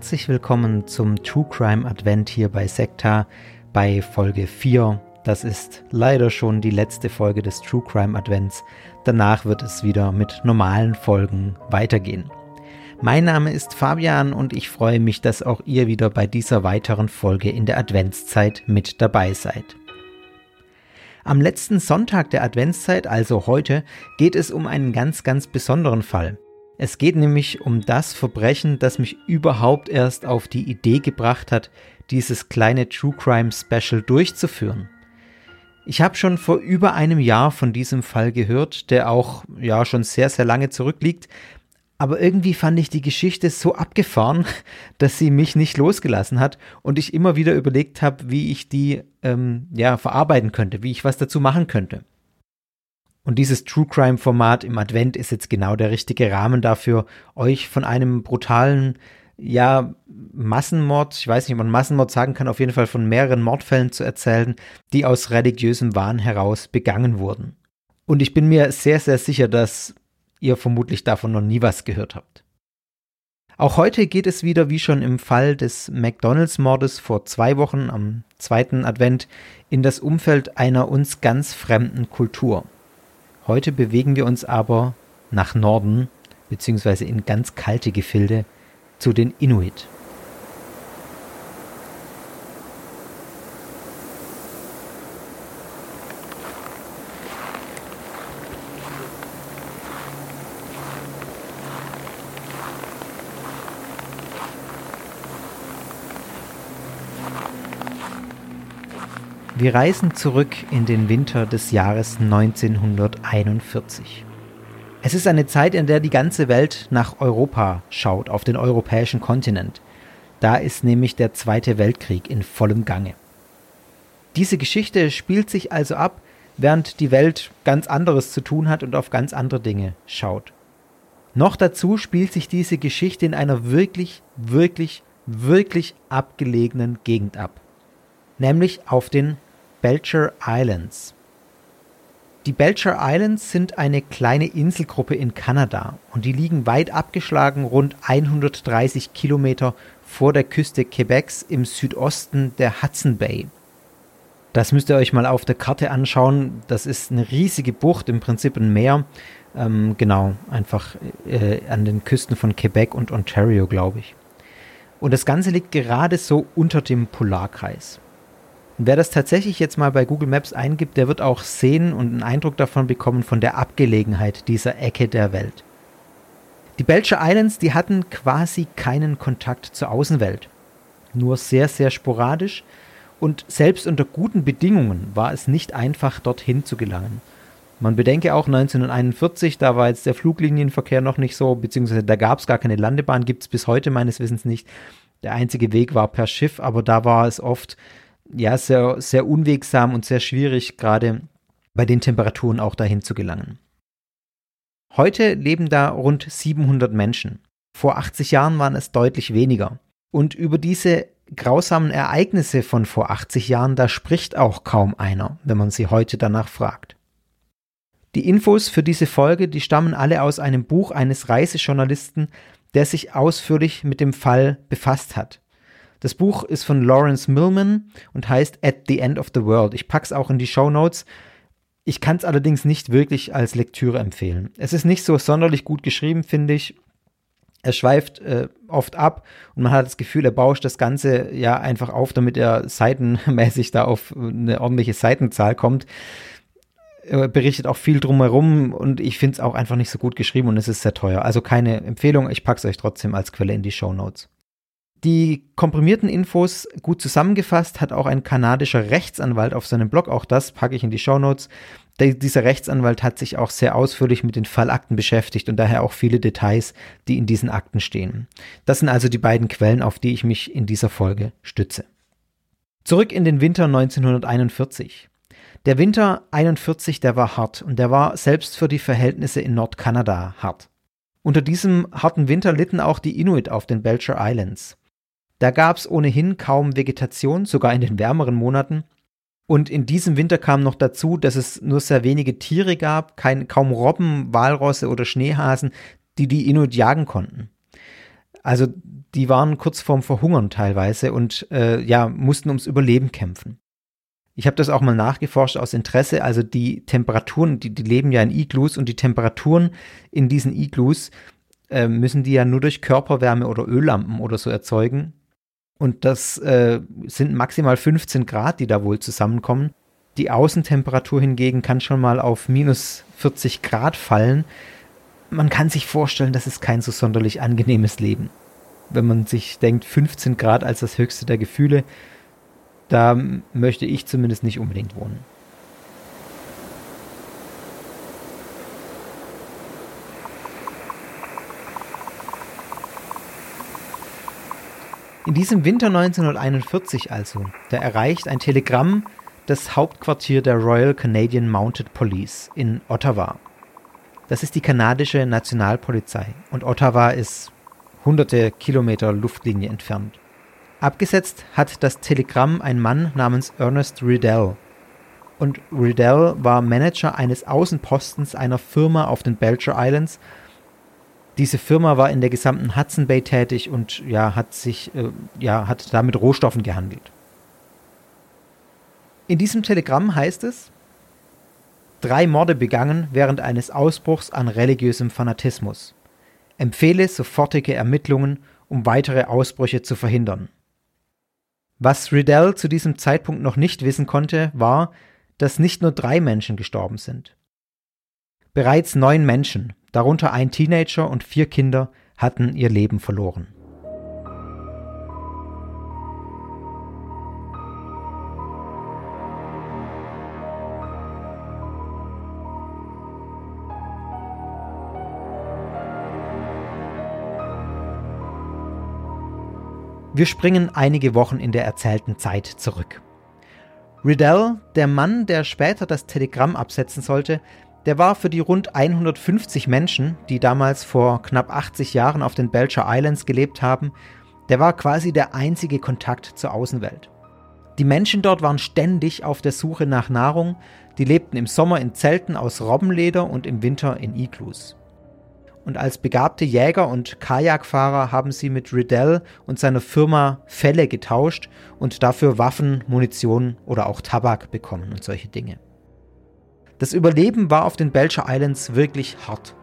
herzlich willkommen zum True Crime Advent hier bei Sekta bei Folge 4. Das ist leider schon die letzte Folge des True Crime Advents. Danach wird es wieder mit normalen Folgen weitergehen. Mein Name ist Fabian und ich freue mich, dass auch ihr wieder bei dieser weiteren Folge in der Adventszeit mit dabei seid. Am letzten Sonntag der Adventszeit, also heute, geht es um einen ganz, ganz besonderen Fall. Es geht nämlich um das Verbrechen, das mich überhaupt erst auf die Idee gebracht hat, dieses kleine True Crime Special durchzuführen. Ich habe schon vor über einem Jahr von diesem Fall gehört, der auch ja schon sehr, sehr lange zurückliegt. Aber irgendwie fand ich die Geschichte so abgefahren, dass sie mich nicht losgelassen hat und ich immer wieder überlegt habe, wie ich die ähm, ja verarbeiten könnte, wie ich was dazu machen könnte. Und dieses True Crime Format im Advent ist jetzt genau der richtige Rahmen dafür, euch von einem brutalen, ja, Massenmord, ich weiß nicht, ob man Massenmord sagen kann, auf jeden Fall von mehreren Mordfällen zu erzählen, die aus religiösem Wahn heraus begangen wurden. Und ich bin mir sehr, sehr sicher, dass ihr vermutlich davon noch nie was gehört habt. Auch heute geht es wieder, wie schon im Fall des McDonalds-Mordes vor zwei Wochen am zweiten Advent, in das Umfeld einer uns ganz fremden Kultur. Heute bewegen wir uns aber nach Norden, beziehungsweise in ganz kalte Gefilde, zu den Inuit. Wir reisen zurück in den Winter des Jahres 1941. Es ist eine Zeit, in der die ganze Welt nach Europa schaut, auf den europäischen Kontinent. Da ist nämlich der Zweite Weltkrieg in vollem Gange. Diese Geschichte spielt sich also ab, während die Welt ganz anderes zu tun hat und auf ganz andere Dinge schaut. Noch dazu spielt sich diese Geschichte in einer wirklich, wirklich, wirklich abgelegenen Gegend ab, nämlich auf den Belcher Islands. Die Belcher Islands sind eine kleine Inselgruppe in Kanada und die liegen weit abgeschlagen rund 130 Kilometer vor der Küste Quebecs im Südosten der Hudson Bay. Das müsst ihr euch mal auf der Karte anschauen. Das ist eine riesige Bucht, im Prinzip ein Meer. Ähm, genau, einfach äh, an den Küsten von Quebec und Ontario, glaube ich. Und das Ganze liegt gerade so unter dem Polarkreis. Und wer das tatsächlich jetzt mal bei Google Maps eingibt, der wird auch sehen und einen Eindruck davon bekommen von der Abgelegenheit dieser Ecke der Welt. Die Belcher Islands, die hatten quasi keinen Kontakt zur Außenwelt. Nur sehr, sehr sporadisch und selbst unter guten Bedingungen war es nicht einfach, dorthin zu gelangen. Man bedenke auch 1941, da war jetzt der Fluglinienverkehr noch nicht so, beziehungsweise da gab es gar keine Landebahn, gibt es bis heute meines Wissens nicht. Der einzige Weg war per Schiff, aber da war es oft ja, sehr, sehr unwegsam und sehr schwierig, gerade bei den Temperaturen auch dahin zu gelangen. Heute leben da rund 700 Menschen. Vor 80 Jahren waren es deutlich weniger. Und über diese grausamen Ereignisse von vor 80 Jahren, da spricht auch kaum einer, wenn man sie heute danach fragt. Die Infos für diese Folge, die stammen alle aus einem Buch eines Reisejournalisten, der sich ausführlich mit dem Fall befasst hat. Das Buch ist von Lawrence Millman und heißt At the End of the World. Ich pack's auch in die Show Notes. Ich kann es allerdings nicht wirklich als Lektüre empfehlen. Es ist nicht so sonderlich gut geschrieben, finde ich. Er schweift äh, oft ab und man hat das Gefühl, er bauscht das Ganze ja einfach auf, damit er seitenmäßig da auf eine ordentliche Seitenzahl kommt. Er berichtet auch viel drumherum und ich finde es auch einfach nicht so gut geschrieben und es ist sehr teuer. Also keine Empfehlung, ich packe es euch trotzdem als Quelle in die Show Notes. Die komprimierten Infos gut zusammengefasst hat auch ein kanadischer Rechtsanwalt auf seinem Blog. Auch das packe ich in die Show Notes. dieser Rechtsanwalt hat sich auch sehr ausführlich mit den Fallakten beschäftigt und daher auch viele Details, die in diesen Akten stehen. Das sind also die beiden Quellen, auf die ich mich in dieser Folge stütze. Zurück in den Winter 1941. Der Winter 41, der war hart und der war selbst für die Verhältnisse in Nordkanada hart. Unter diesem harten Winter litten auch die Inuit auf den Belcher Islands. Da gab es ohnehin kaum Vegetation, sogar in den wärmeren Monaten. Und in diesem Winter kam noch dazu, dass es nur sehr wenige Tiere gab, kein, kaum Robben, Walrosse oder Schneehasen, die die Inuit jagen konnten. Also die waren kurz vorm Verhungern teilweise und äh, ja, mussten ums Überleben kämpfen. Ich habe das auch mal nachgeforscht aus Interesse. Also die Temperaturen, die, die leben ja in Iglus und die Temperaturen in diesen Iglus äh, müssen die ja nur durch Körperwärme oder Öllampen oder so erzeugen. Und das äh, sind maximal 15 Grad, die da wohl zusammenkommen. Die Außentemperatur hingegen kann schon mal auf minus 40 Grad fallen. Man kann sich vorstellen, das ist kein so sonderlich angenehmes Leben. Wenn man sich denkt, 15 Grad als das höchste der Gefühle, da möchte ich zumindest nicht unbedingt wohnen. In diesem Winter 1941 also, da erreicht ein Telegramm das Hauptquartier der Royal Canadian Mounted Police in Ottawa. Das ist die kanadische Nationalpolizei und Ottawa ist hunderte Kilometer Luftlinie entfernt. Abgesetzt hat das Telegramm ein Mann namens Ernest Riddell. Und Riddell war Manager eines Außenpostens einer Firma auf den Belcher Islands. Diese Firma war in der gesamten Hudson Bay tätig und ja, hat sich äh, ja, hat da mit Rohstoffen gehandelt. In diesem Telegramm heißt es, drei Morde begangen während eines Ausbruchs an religiösem Fanatismus. Empfehle sofortige Ermittlungen, um weitere Ausbrüche zu verhindern. Was Riddell zu diesem Zeitpunkt noch nicht wissen konnte, war, dass nicht nur drei Menschen gestorben sind. Bereits neun Menschen, darunter ein Teenager und vier Kinder, hatten ihr Leben verloren. Wir springen einige Wochen in der erzählten Zeit zurück. Riddell, der Mann, der später das Telegramm absetzen sollte, der war für die rund 150 Menschen, die damals vor knapp 80 Jahren auf den Belcher Islands gelebt haben, der war quasi der einzige Kontakt zur Außenwelt. Die Menschen dort waren ständig auf der Suche nach Nahrung, die lebten im Sommer in Zelten aus Robbenleder und im Winter in Iglus und als begabte Jäger und Kajakfahrer haben sie mit Riddell und seiner Firma Felle getauscht und dafür Waffen, Munition oder auch Tabak bekommen und solche Dinge. Das Überleben war auf den Belcher Islands wirklich hart.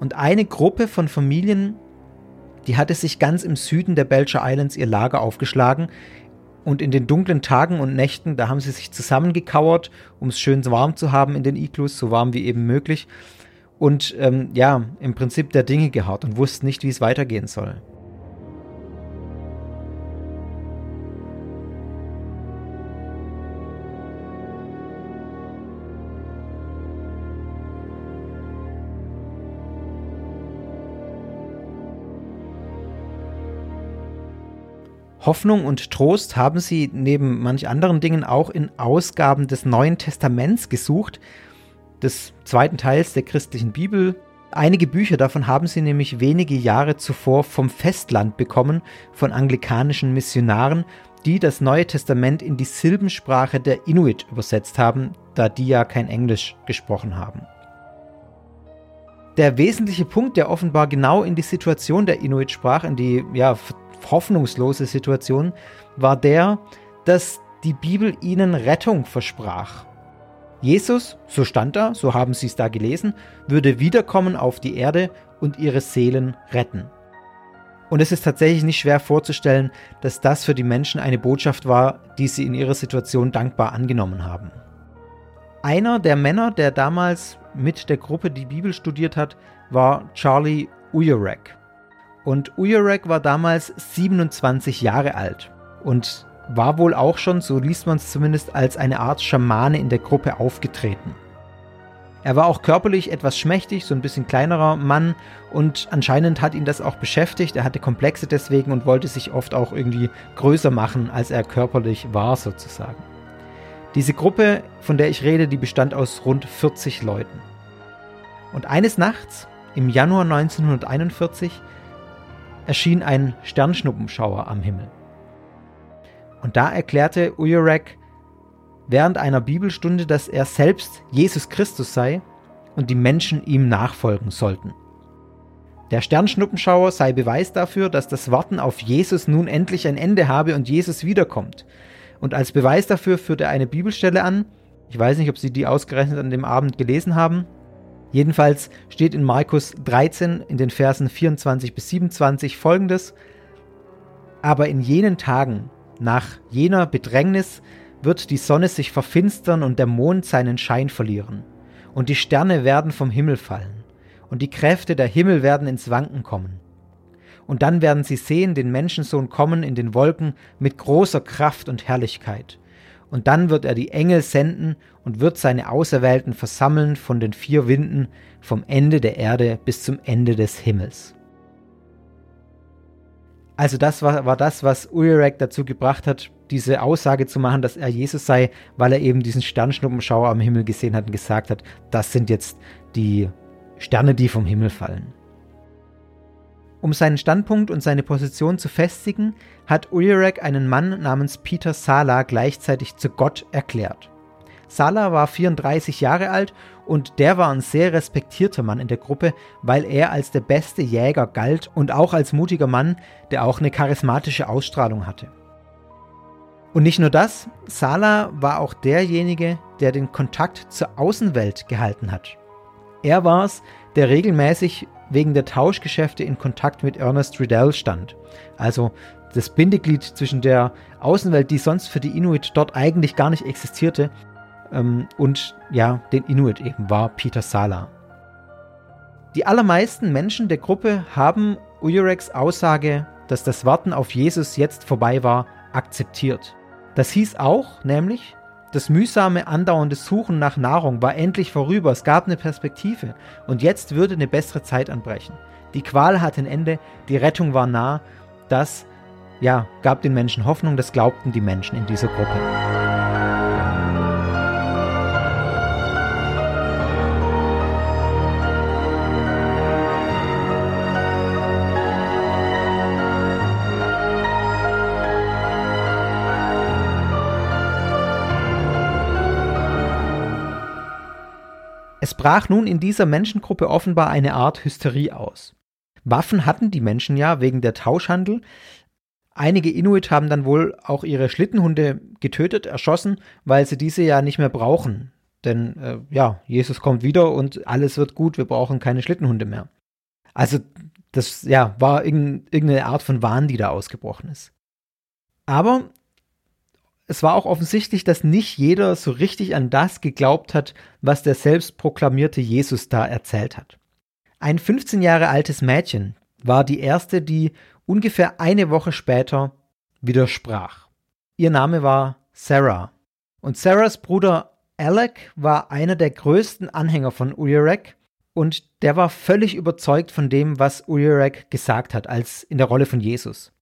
Und eine Gruppe von Familien, die hatte sich ganz im Süden der Belcher Islands ihr Lager aufgeschlagen, und in den dunklen Tagen und Nächten, da haben sie sich zusammengekauert, um es schön warm zu haben in den Iglus, so warm wie eben möglich und ähm, ja, im Prinzip der Dinge geharrt und wussten nicht, wie es weitergehen soll. Hoffnung und Trost haben sie neben manch anderen Dingen auch in Ausgaben des Neuen Testaments gesucht, des zweiten Teils der christlichen Bibel. Einige Bücher davon haben sie nämlich wenige Jahre zuvor vom Festland bekommen, von anglikanischen Missionaren, die das Neue Testament in die Silbensprache der Inuit übersetzt haben, da die ja kein Englisch gesprochen haben. Der wesentliche Punkt, der offenbar genau in die Situation der Inuit sprach, in die ja, hoffnungslose Situation, war der, dass die Bibel ihnen Rettung versprach. Jesus, so stand da, so haben sie es da gelesen, würde wiederkommen auf die Erde und ihre Seelen retten. Und es ist tatsächlich nicht schwer vorzustellen, dass das für die Menschen eine Botschaft war, die sie in ihrer Situation dankbar angenommen haben. Einer der Männer, der damals mit der Gruppe die Bibel studiert hat, war Charlie Uyerek. Und Uyerek war damals 27 Jahre alt. Und war wohl auch schon, so liest man es zumindest, als eine Art Schamane in der Gruppe aufgetreten. Er war auch körperlich etwas schmächtig, so ein bisschen kleinerer Mann und anscheinend hat ihn das auch beschäftigt. Er hatte Komplexe deswegen und wollte sich oft auch irgendwie größer machen, als er körperlich war sozusagen. Diese Gruppe, von der ich rede, die bestand aus rund 40 Leuten. Und eines Nachts, im Januar 1941, erschien ein Sternschnuppenschauer am Himmel. Und da erklärte Uyurek während einer Bibelstunde, dass er selbst Jesus Christus sei und die Menschen ihm nachfolgen sollten. Der Sternschnuppenschauer sei Beweis dafür, dass das Warten auf Jesus nun endlich ein Ende habe und Jesus wiederkommt. Und als Beweis dafür führt er eine Bibelstelle an. Ich weiß nicht, ob Sie die ausgerechnet an dem Abend gelesen haben. Jedenfalls steht in Markus 13 in den Versen 24 bis 27 folgendes. Aber in jenen Tagen, nach jener Bedrängnis, wird die Sonne sich verfinstern und der Mond seinen Schein verlieren. Und die Sterne werden vom Himmel fallen. Und die Kräfte der Himmel werden ins Wanken kommen. Und dann werden sie sehen den Menschensohn kommen in den Wolken mit großer Kraft und Herrlichkeit. Und dann wird er die Engel senden und wird seine Auserwählten versammeln von den vier Winden, vom Ende der Erde bis zum Ende des Himmels. Also das war, war das, was Ulrich dazu gebracht hat, diese Aussage zu machen, dass er Jesus sei, weil er eben diesen Sternschnuppenschauer am Himmel gesehen hat und gesagt hat, das sind jetzt die Sterne, die vom Himmel fallen. Um seinen Standpunkt und seine Position zu festigen, hat Ulrich einen Mann namens Peter Sala gleichzeitig zu Gott erklärt. Sala war 34 Jahre alt und der war ein sehr respektierter Mann in der Gruppe, weil er als der beste Jäger galt und auch als mutiger Mann, der auch eine charismatische Ausstrahlung hatte. Und nicht nur das, Sala war auch derjenige, der den Kontakt zur Außenwelt gehalten hat. Er war es, der regelmäßig wegen der Tauschgeschäfte in Kontakt mit Ernest Riddell stand. Also das Bindeglied zwischen der Außenwelt, die sonst für die Inuit dort eigentlich gar nicht existierte, ähm, und ja, den Inuit eben war Peter Sala. Die allermeisten Menschen der Gruppe haben Uyureks Aussage, dass das Warten auf Jesus jetzt vorbei war, akzeptiert. Das hieß auch, nämlich, das mühsame, andauernde Suchen nach Nahrung war endlich vorüber, es gab eine Perspektive und jetzt würde eine bessere Zeit anbrechen. Die Qual hatte ein Ende, die Rettung war nah, das ja, gab den Menschen Hoffnung, das glaubten die Menschen in dieser Gruppe. Brach nun in dieser Menschengruppe offenbar eine Art Hysterie aus. Waffen hatten die Menschen ja wegen der Tauschhandel. Einige Inuit haben dann wohl auch ihre Schlittenhunde getötet, erschossen, weil sie diese ja nicht mehr brauchen. Denn äh, ja, Jesus kommt wieder und alles wird gut, wir brauchen keine Schlittenhunde mehr. Also das ja, war irgendeine Art von Wahn, die da ausgebrochen ist. Aber es war auch offensichtlich, dass nicht jeder so richtig an das geglaubt hat, was der selbstproklamierte Jesus da erzählt hat. Ein 15 Jahre altes Mädchen war die erste, die ungefähr eine Woche später widersprach. Ihr Name war Sarah. Und Sarahs Bruder Alec war einer der größten Anhänger von Uyerek und der war völlig überzeugt von dem, was Uyerek gesagt hat, als in der Rolle von Jesus.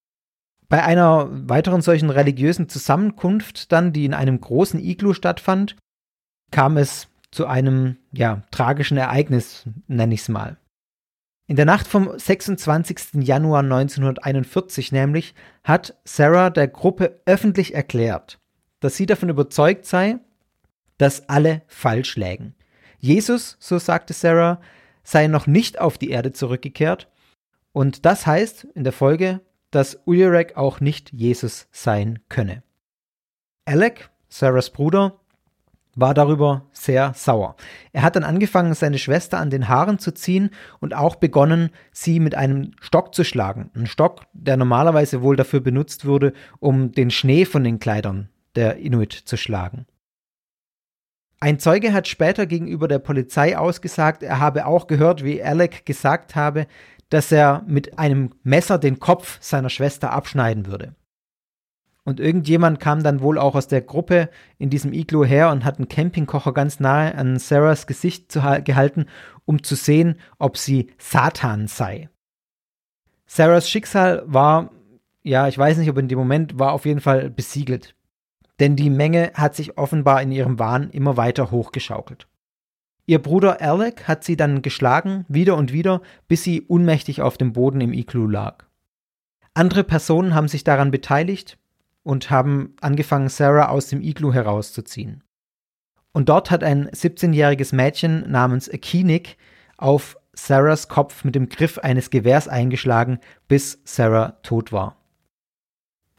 Bei einer weiteren solchen religiösen Zusammenkunft dann, die in einem großen Iglu stattfand, kam es zu einem, ja, tragischen Ereignis, nenne ich es mal. In der Nacht vom 26. Januar 1941 nämlich hat Sarah der Gruppe öffentlich erklärt, dass sie davon überzeugt sei, dass alle falsch lägen. Jesus, so sagte Sarah, sei noch nicht auf die Erde zurückgekehrt und das heißt in der Folge, dass Ulrich auch nicht Jesus sein könne. Alec, Sarahs Bruder, war darüber sehr sauer. Er hat dann angefangen, seine Schwester an den Haaren zu ziehen und auch begonnen, sie mit einem Stock zu schlagen. Ein Stock, der normalerweise wohl dafür benutzt wurde, um den Schnee von den Kleidern der Inuit zu schlagen. Ein Zeuge hat später gegenüber der Polizei ausgesagt, er habe auch gehört, wie Alec gesagt habe, dass er mit einem Messer den Kopf seiner Schwester abschneiden würde. Und irgendjemand kam dann wohl auch aus der Gruppe in diesem Iglo her und hat einen Campingkocher ganz nahe an Sarahs Gesicht gehalten, um zu sehen, ob sie Satan sei. Sarahs Schicksal war, ja, ich weiß nicht, ob in dem Moment war auf jeden Fall besiegelt. Denn die Menge hat sich offenbar in ihrem Wahn immer weiter hochgeschaukelt. Ihr Bruder Alec hat sie dann geschlagen, wieder und wieder, bis sie ohnmächtig auf dem Boden im Iglu lag. Andere Personen haben sich daran beteiligt und haben angefangen, Sarah aus dem Iglu herauszuziehen. Und dort hat ein 17-jähriges Mädchen namens Akinik auf Sarahs Kopf mit dem Griff eines Gewehrs eingeschlagen, bis Sarah tot war.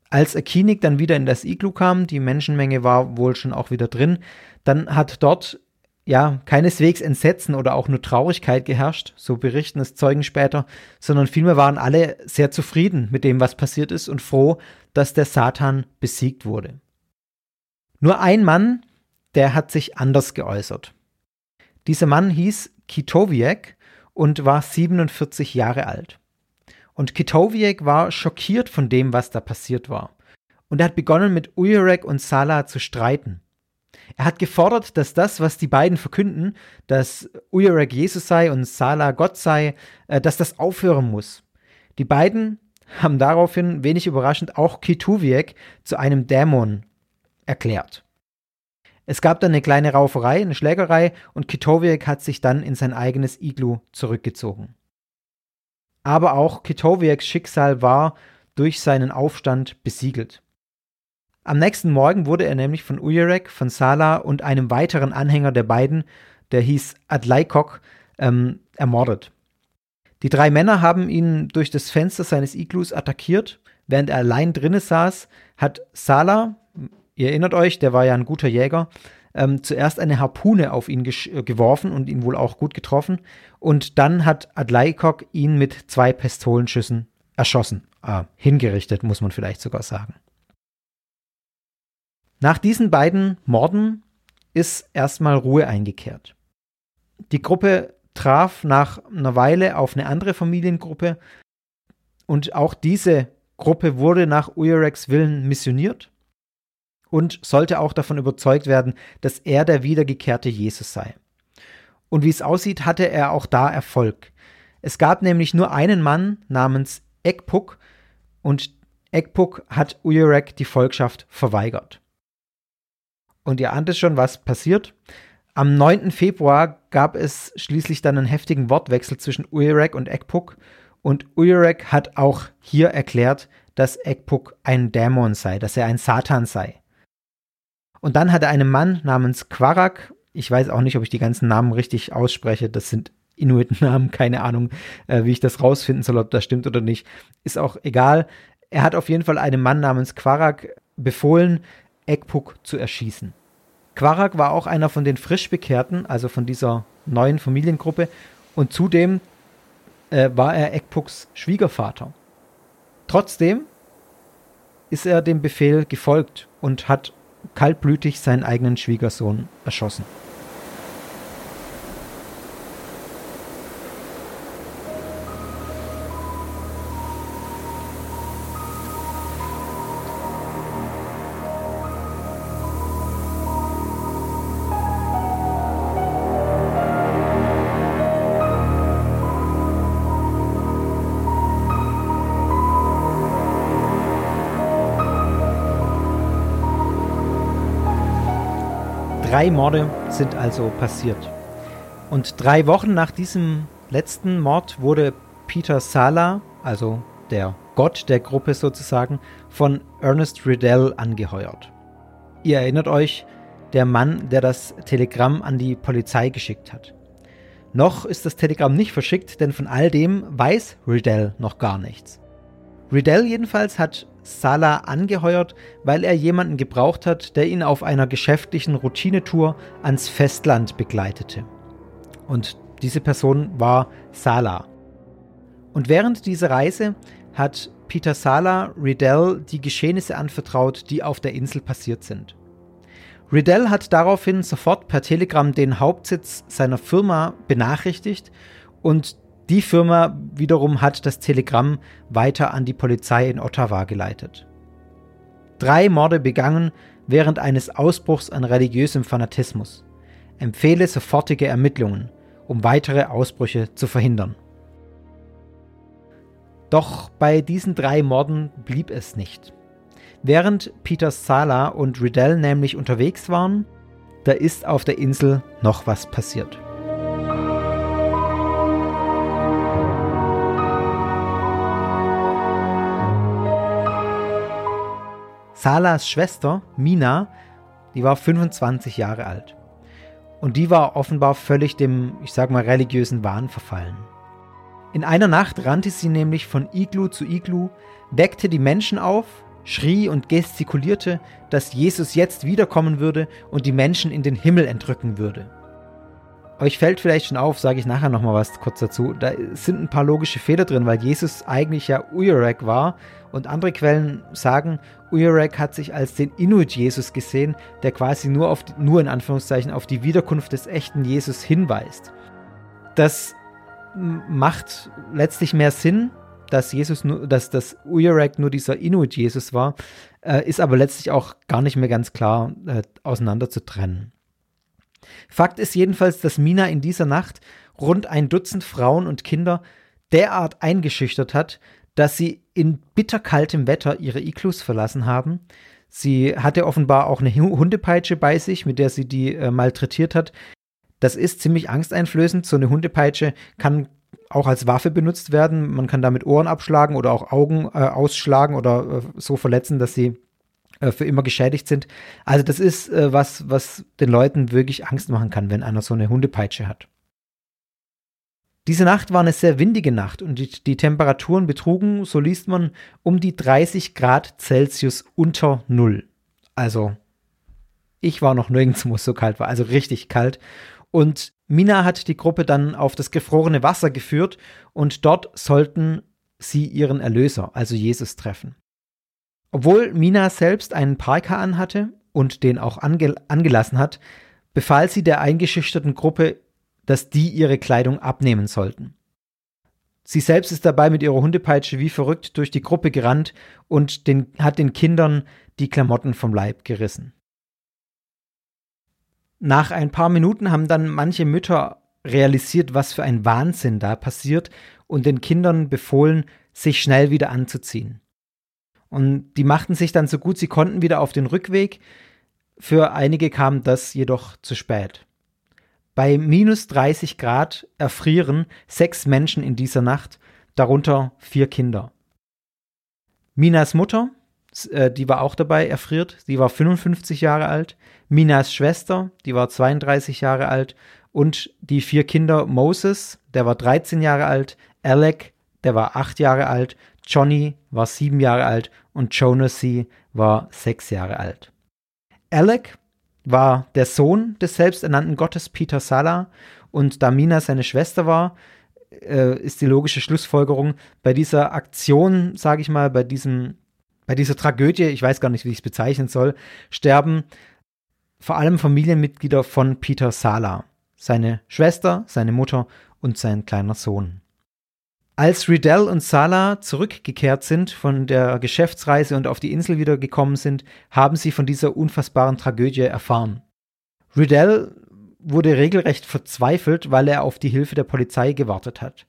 Als Akinik dann wieder in das Iglu kam, die Menschenmenge war wohl schon auch wieder drin, dann hat dort ja keineswegs Entsetzen oder auch nur Traurigkeit geherrscht, so berichten es Zeugen später, sondern vielmehr waren alle sehr zufrieden mit dem, was passiert ist und froh, dass der Satan besiegt wurde. Nur ein Mann, der hat sich anders geäußert. Dieser Mann hieß Kitowiek und war 47 Jahre alt. Und Kitowiek war schockiert von dem, was da passiert war. Und er hat begonnen mit Ujurek und Salah zu streiten. Er hat gefordert, dass das, was die beiden verkünden, dass Ujurek Jesus sei und Salah Gott sei, äh, dass das aufhören muss. Die beiden haben daraufhin, wenig überraschend, auch Kituviek zu einem Dämon erklärt. Es gab dann eine kleine Rauferei, eine Schlägerei und Kitowiek hat sich dann in sein eigenes Iglu zurückgezogen. Aber auch Kitowieks Schicksal war durch seinen Aufstand besiegelt. Am nächsten Morgen wurde er nämlich von Ujurek, von Sala und einem weiteren Anhänger der beiden, der hieß Adlaikok, ähm, ermordet. Die drei Männer haben ihn durch das Fenster seines Iglus attackiert. Während er allein drinnen saß, hat Sala, ihr erinnert euch, der war ja ein guter Jäger, ähm, zuerst eine Harpune auf ihn äh, geworfen und ihn wohl auch gut getroffen. Und dann hat Adlaikok ihn mit zwei Pistolenschüssen erschossen. Ah, hingerichtet, muss man vielleicht sogar sagen. Nach diesen beiden Morden ist erstmal Ruhe eingekehrt. Die Gruppe traf nach einer Weile auf eine andere Familiengruppe und auch diese Gruppe wurde nach Uyareks Willen missioniert und sollte auch davon überzeugt werden, dass er der wiedergekehrte Jesus sei. Und wie es aussieht, hatte er auch da Erfolg. Es gab nämlich nur einen Mann namens Ekpuk und Ekpuk hat Uyarek die Volkschaft verweigert. Und ihr ahnt es schon, was passiert. Am 9. Februar gab es schließlich dann einen heftigen Wortwechsel zwischen Uyarek und Ekpuk und Uyarek hat auch hier erklärt, dass Ekpuk ein Dämon sei, dass er ein Satan sei. Und dann hat er einen Mann namens Quarak, ich weiß auch nicht, ob ich die ganzen Namen richtig ausspreche, das sind Inuit-Namen, keine Ahnung, äh, wie ich das rausfinden soll, ob das stimmt oder nicht, ist auch egal. Er hat auf jeden Fall einem Mann namens Quarak befohlen, Ekpuk zu erschießen. Quarak war auch einer von den Frischbekehrten, also von dieser neuen Familiengruppe, und zudem äh, war er Ekpuks Schwiegervater. Trotzdem ist er dem Befehl gefolgt und hat kaltblütig seinen eigenen Schwiegersohn erschossen. Drei Morde sind also passiert. Und drei Wochen nach diesem letzten Mord wurde Peter Sala, also der Gott der Gruppe sozusagen, von Ernest Riddell angeheuert. Ihr erinnert euch, der Mann, der das Telegramm an die Polizei geschickt hat. Noch ist das Telegramm nicht verschickt, denn von all dem weiß Riddell noch gar nichts. Riddell jedenfalls hat Salah angeheuert, weil er jemanden gebraucht hat, der ihn auf einer geschäftlichen Routinetour ans Festland begleitete. Und diese Person war Salah. Und während dieser Reise hat Peter Sala Riddell die Geschehnisse anvertraut, die auf der Insel passiert sind. Riddell hat daraufhin sofort per Telegram den Hauptsitz seiner Firma benachrichtigt und die Firma wiederum hat das Telegramm weiter an die Polizei in Ottawa geleitet. Drei Morde begangen während eines Ausbruchs an religiösem Fanatismus. Empfehle sofortige Ermittlungen, um weitere Ausbrüche zu verhindern. Doch bei diesen drei Morden blieb es nicht. Während Peter Sala und Riddell nämlich unterwegs waren, da ist auf der Insel noch was passiert. Salas Schwester, Mina, die war 25 Jahre alt. und die war offenbar völlig dem, ich sag mal, religiösen Wahn verfallen. In einer Nacht rannte sie nämlich von Iglu zu Iglu, weckte die Menschen auf, schrie und gestikulierte, dass Jesus jetzt wiederkommen würde und die Menschen in den Himmel entrücken würde. Euch fällt vielleicht schon auf, sage ich nachher nochmal was kurz dazu. Da sind ein paar logische Fehler drin, weil Jesus eigentlich ja Uyurek war und andere Quellen sagen, Uyurek hat sich als den Inuit-Jesus gesehen, der quasi nur, auf, nur in Anführungszeichen auf die Wiederkunft des echten Jesus hinweist. Das macht letztlich mehr Sinn, dass Jesus nur, dass das Uyurek nur dieser Inuit-Jesus war, äh, ist aber letztlich auch gar nicht mehr ganz klar äh, auseinander zu trennen. Fakt ist jedenfalls, dass Mina in dieser Nacht rund ein Dutzend Frauen und Kinder derart eingeschüchtert hat, dass sie in bitterkaltem Wetter ihre Iglus verlassen haben. Sie hatte offenbar auch eine Hundepeitsche bei sich, mit der sie die äh, malträtiert hat. Das ist ziemlich angsteinflößend. So eine Hundepeitsche kann auch als Waffe benutzt werden. Man kann damit Ohren abschlagen oder auch Augen äh, ausschlagen oder äh, so verletzen, dass sie für immer geschädigt sind. Also das ist äh, was, was den Leuten wirklich Angst machen kann, wenn einer so eine Hundepeitsche hat. Diese Nacht war eine sehr windige Nacht und die, die, Temperaturen betrugen, so liest man, um die 30 Grad Celsius unter Null. Also, ich war noch nirgends, wo es so kalt war, also richtig kalt. Und Mina hat die Gruppe dann auf das gefrorene Wasser geführt und dort sollten sie ihren Erlöser, also Jesus, treffen. Obwohl Mina selbst einen Parker anhatte und den auch ange angelassen hat, befahl sie der eingeschüchterten Gruppe, dass die ihre Kleidung abnehmen sollten. Sie selbst ist dabei mit ihrer Hundepeitsche wie verrückt durch die Gruppe gerannt und den, hat den Kindern die Klamotten vom Leib gerissen. Nach ein paar Minuten haben dann manche Mütter realisiert, was für ein Wahnsinn da passiert und den Kindern befohlen, sich schnell wieder anzuziehen. Und die machten sich dann so gut sie konnten wieder auf den Rückweg. Für einige kam das jedoch zu spät. Bei minus 30 Grad erfrieren sechs Menschen in dieser Nacht, darunter vier Kinder. Minas Mutter, äh, die war auch dabei, erfriert. Sie war 55 Jahre alt. Minas Schwester, die war 32 Jahre alt. Und die vier Kinder Moses, der war 13 Jahre alt. Alec, der war 8 Jahre alt. Johnny war 7 Jahre alt. Und Jonasy war 6 Jahre alt. Alec war der Sohn des selbsternannten Gottes Peter Sala. Und da Mina seine Schwester war, äh, ist die logische Schlussfolgerung bei dieser Aktion, sage ich mal, bei diesem bei dieser Tragödie, ich weiß gar nicht, wie ich es bezeichnen soll, sterben vor allem Familienmitglieder von Peter Sala, seine Schwester, seine Mutter und sein kleiner Sohn. Als Riddell und Sala zurückgekehrt sind von der Geschäftsreise und auf die Insel wieder gekommen sind, haben sie von dieser unfassbaren Tragödie erfahren. Riddell wurde regelrecht verzweifelt, weil er auf die Hilfe der Polizei gewartet hat.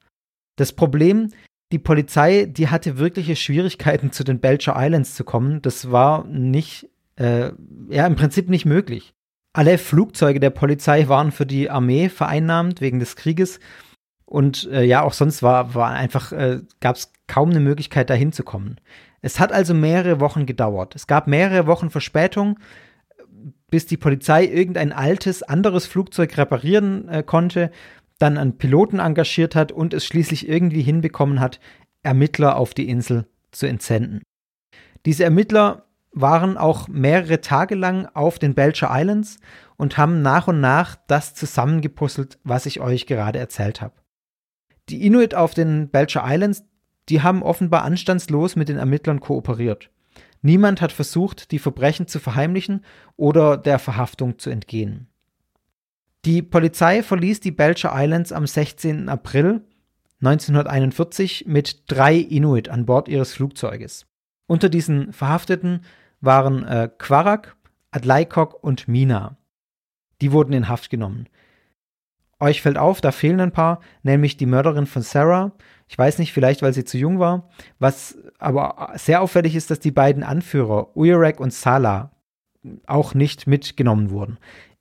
Das Problem die Polizei, die hatte wirkliche Schwierigkeiten, zu den Belcher Islands zu kommen. Das war nicht, äh, ja, im Prinzip nicht möglich. Alle Flugzeuge der Polizei waren für die Armee vereinnahmt wegen des Krieges. Und äh, ja, auch sonst war, war einfach, äh, gab es kaum eine Möglichkeit, da hinzukommen. Es hat also mehrere Wochen gedauert. Es gab mehrere Wochen Verspätung, bis die Polizei irgendein altes, anderes Flugzeug reparieren äh, konnte dann einen Piloten engagiert hat und es schließlich irgendwie hinbekommen hat, Ermittler auf die Insel zu entsenden. Diese Ermittler waren auch mehrere Tage lang auf den Belcher Islands und haben nach und nach das zusammengepuzzelt, was ich euch gerade erzählt habe. Die Inuit auf den Belcher Islands, die haben offenbar anstandslos mit den Ermittlern kooperiert. Niemand hat versucht, die Verbrechen zu verheimlichen oder der Verhaftung zu entgehen. Die Polizei verließ die Belcher Islands am 16. April 1941 mit drei Inuit an Bord ihres Flugzeuges. Unter diesen Verhafteten waren äh, Quarak, Adlaikok und Mina. Die wurden in Haft genommen. Euch fällt auf, da fehlen ein paar, nämlich die Mörderin von Sarah. Ich weiß nicht, vielleicht weil sie zu jung war. Was aber sehr auffällig ist, dass die beiden Anführer, Uyerek und Sala, auch nicht mitgenommen wurden.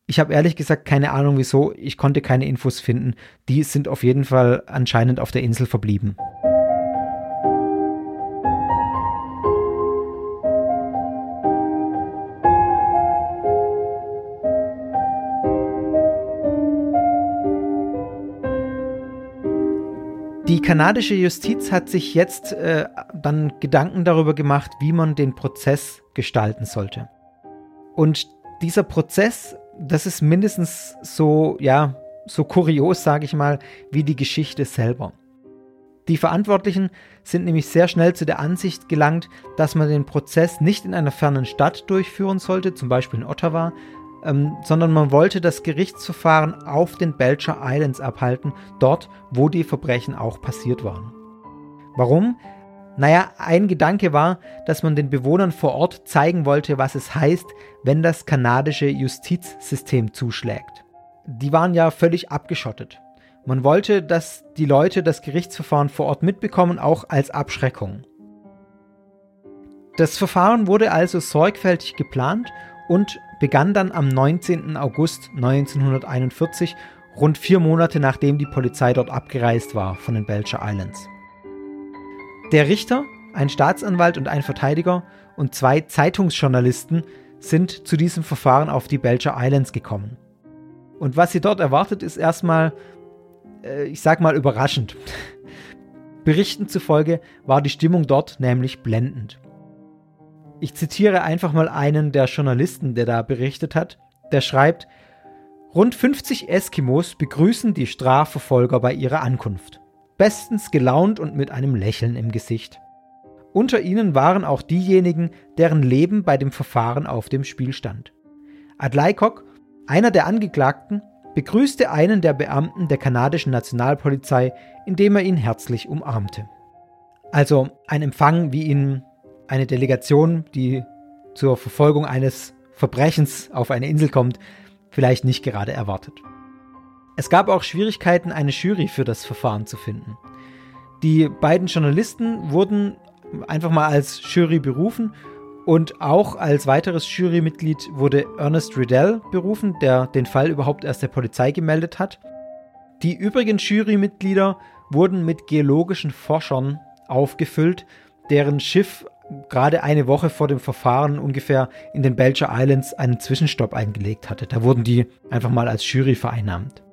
Ich habe ehrlich gesagt keine Ahnung wieso. Ich konnte keine Infos finden. Die sind auf jeden Fall anscheinend auf der Insel verblieben. Kanadische Justiz hat sich jetzt äh, dann Gedanken darüber gemacht, wie man den Prozess gestalten sollte. Und dieser Prozess, das ist mindestens so, ja, so kurios, sage ich mal, wie die Geschichte selber. Die Verantwortlichen sind nämlich sehr schnell zu der Ansicht gelangt, dass man den Prozess nicht in einer fernen Stadt durchführen sollte, zum Beispiel in Ottawa, ähm, sondern man wollte das Gerichtsverfahren auf den Belcher Islands abhalten, dort, wo die Verbrechen auch passiert waren. Warum? Naja, ein Gedanke war, dass man den Bewohnern vor Ort zeigen wollte, was es heißt, wenn das kanadische Justizsystem zuschlägt. Die waren ja völlig abgeschottet. Man wollte, dass die Leute das Gerichtsverfahren vor Ort mitbekommen, auch als Abschreckung. Das Verfahren wurde also sorgfältig geplant und begann dann am 19. August 1941, rund vier Monate nachdem die Polizei dort abgereist war von den Belcher Islands. Der Richter, ein Staatsanwalt und ein Verteidiger und zwei Zeitungsjournalisten sind zu diesem Verfahren auf die Belcher Islands gekommen. Und was sie dort erwartet, ist erstmal äh, ich sag mal, überraschend. Berichten zufolge war die Stimmung dort nämlich blendend. Ich zitiere einfach mal einen der Journalisten, der da berichtet hat. Der schreibt, Rund 50 Eskimos begrüßen die Strafverfolger bei ihrer Ankunft. Bestens gelaunt und mit einem Lächeln im Gesicht. Unter ihnen waren auch diejenigen, deren Leben bei dem Verfahren auf dem Spiel stand. Adlaikok, einer der Angeklagten, begrüßte einen der Beamten der kanadischen Nationalpolizei, indem er ihn herzlich umarmte. Also ein Empfang, wie ihn eine Delegation, die zur Verfolgung eines Verbrechens auf eine Insel kommt, vielleicht nicht gerade erwartet. Es gab auch Schwierigkeiten, eine Jury für das Verfahren zu finden. Die beiden Journalisten wurden einfach mal als Jury berufen und auch als weiteres Jurymitglied wurde Ernest Riddell berufen, der den Fall überhaupt erst der Polizei gemeldet hat. Die übrigen Jurymitglieder wurden mit geologischen Forschern aufgefüllt, deren Schiff gerade eine Woche vor dem Verfahren ungefähr in den Belcher Islands einen Zwischenstopp eingelegt hatte. Da wurden die einfach mal als Jury vereinnahmt.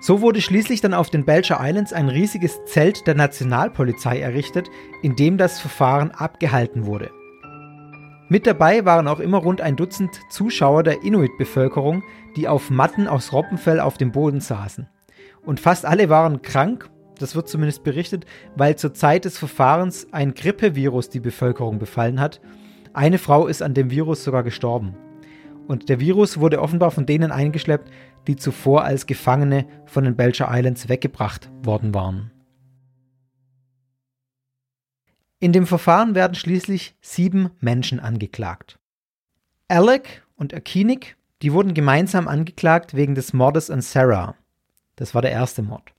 So wurde schließlich dann auf den Belcher Islands ein riesiges Zelt der Nationalpolizei errichtet, in dem das Verfahren abgehalten wurde. Mit dabei waren auch immer rund ein Dutzend Zuschauer der Inuit-Bevölkerung, die auf Matten aus Robbenfell auf dem Boden saßen. Und fast alle waren krank, das wird zumindest berichtet, weil zur Zeit des Verfahrens ein Grippevirus die Bevölkerung befallen hat. Eine Frau ist an dem Virus sogar gestorben. Und der Virus wurde offenbar von denen eingeschleppt, die zuvor als Gefangene von den Belcher Islands weggebracht worden waren. In dem Verfahren werden schließlich sieben Menschen angeklagt. Alec und Akinik, die wurden gemeinsam angeklagt wegen des Mordes an Sarah. Das war der erste Mord.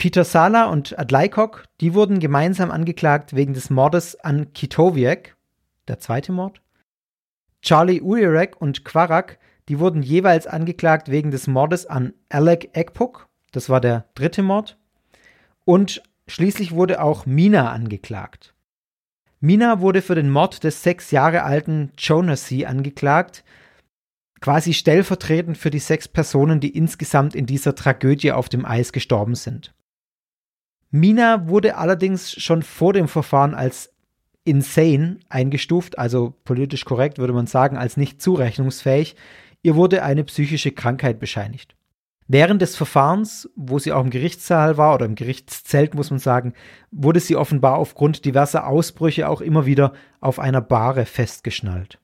Peter Sala und Adlaikok, die wurden gemeinsam angeklagt wegen des Mordes an Kitowiak, der zweite Mord. Charlie Uirek und Quarak, die wurden jeweils angeklagt wegen des Mordes an Alec Ekpuk, das war der dritte Mord. Und schließlich wurde auch Mina angeklagt. Mina wurde für den Mord des sechs Jahre alten Jonasy angeklagt, quasi stellvertretend für die sechs Personen, die insgesamt in dieser Tragödie auf dem Eis gestorben sind. Mina wurde allerdings schon vor dem Verfahren als insane eingestuft, also politisch korrekt würde man sagen, als nicht zurechnungsfähig. Ihr wurde eine psychische Krankheit bescheinigt. Während des Verfahrens, wo sie auch im Gerichtssaal war oder im Gerichtszelt, muss man sagen, wurde sie offenbar aufgrund diverser Ausbrüche auch immer wieder auf einer Bahre festgeschnallt.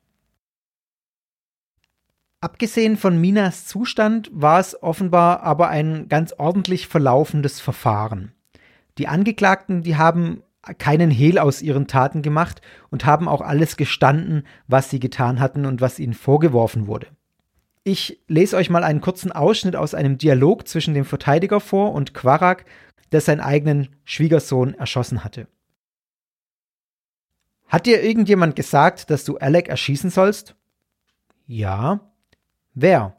Abgesehen von Minas Zustand war es offenbar aber ein ganz ordentlich verlaufendes Verfahren. Die Angeklagten, die haben keinen Hehl aus ihren Taten gemacht und haben auch alles gestanden, was sie getan hatten und was ihnen vorgeworfen wurde. Ich lese euch mal einen kurzen Ausschnitt aus einem Dialog zwischen dem Verteidiger vor und Quarak, der seinen eigenen Schwiegersohn erschossen hatte. Hat dir irgendjemand gesagt, dass du Alec erschießen sollst? Ja. Wer?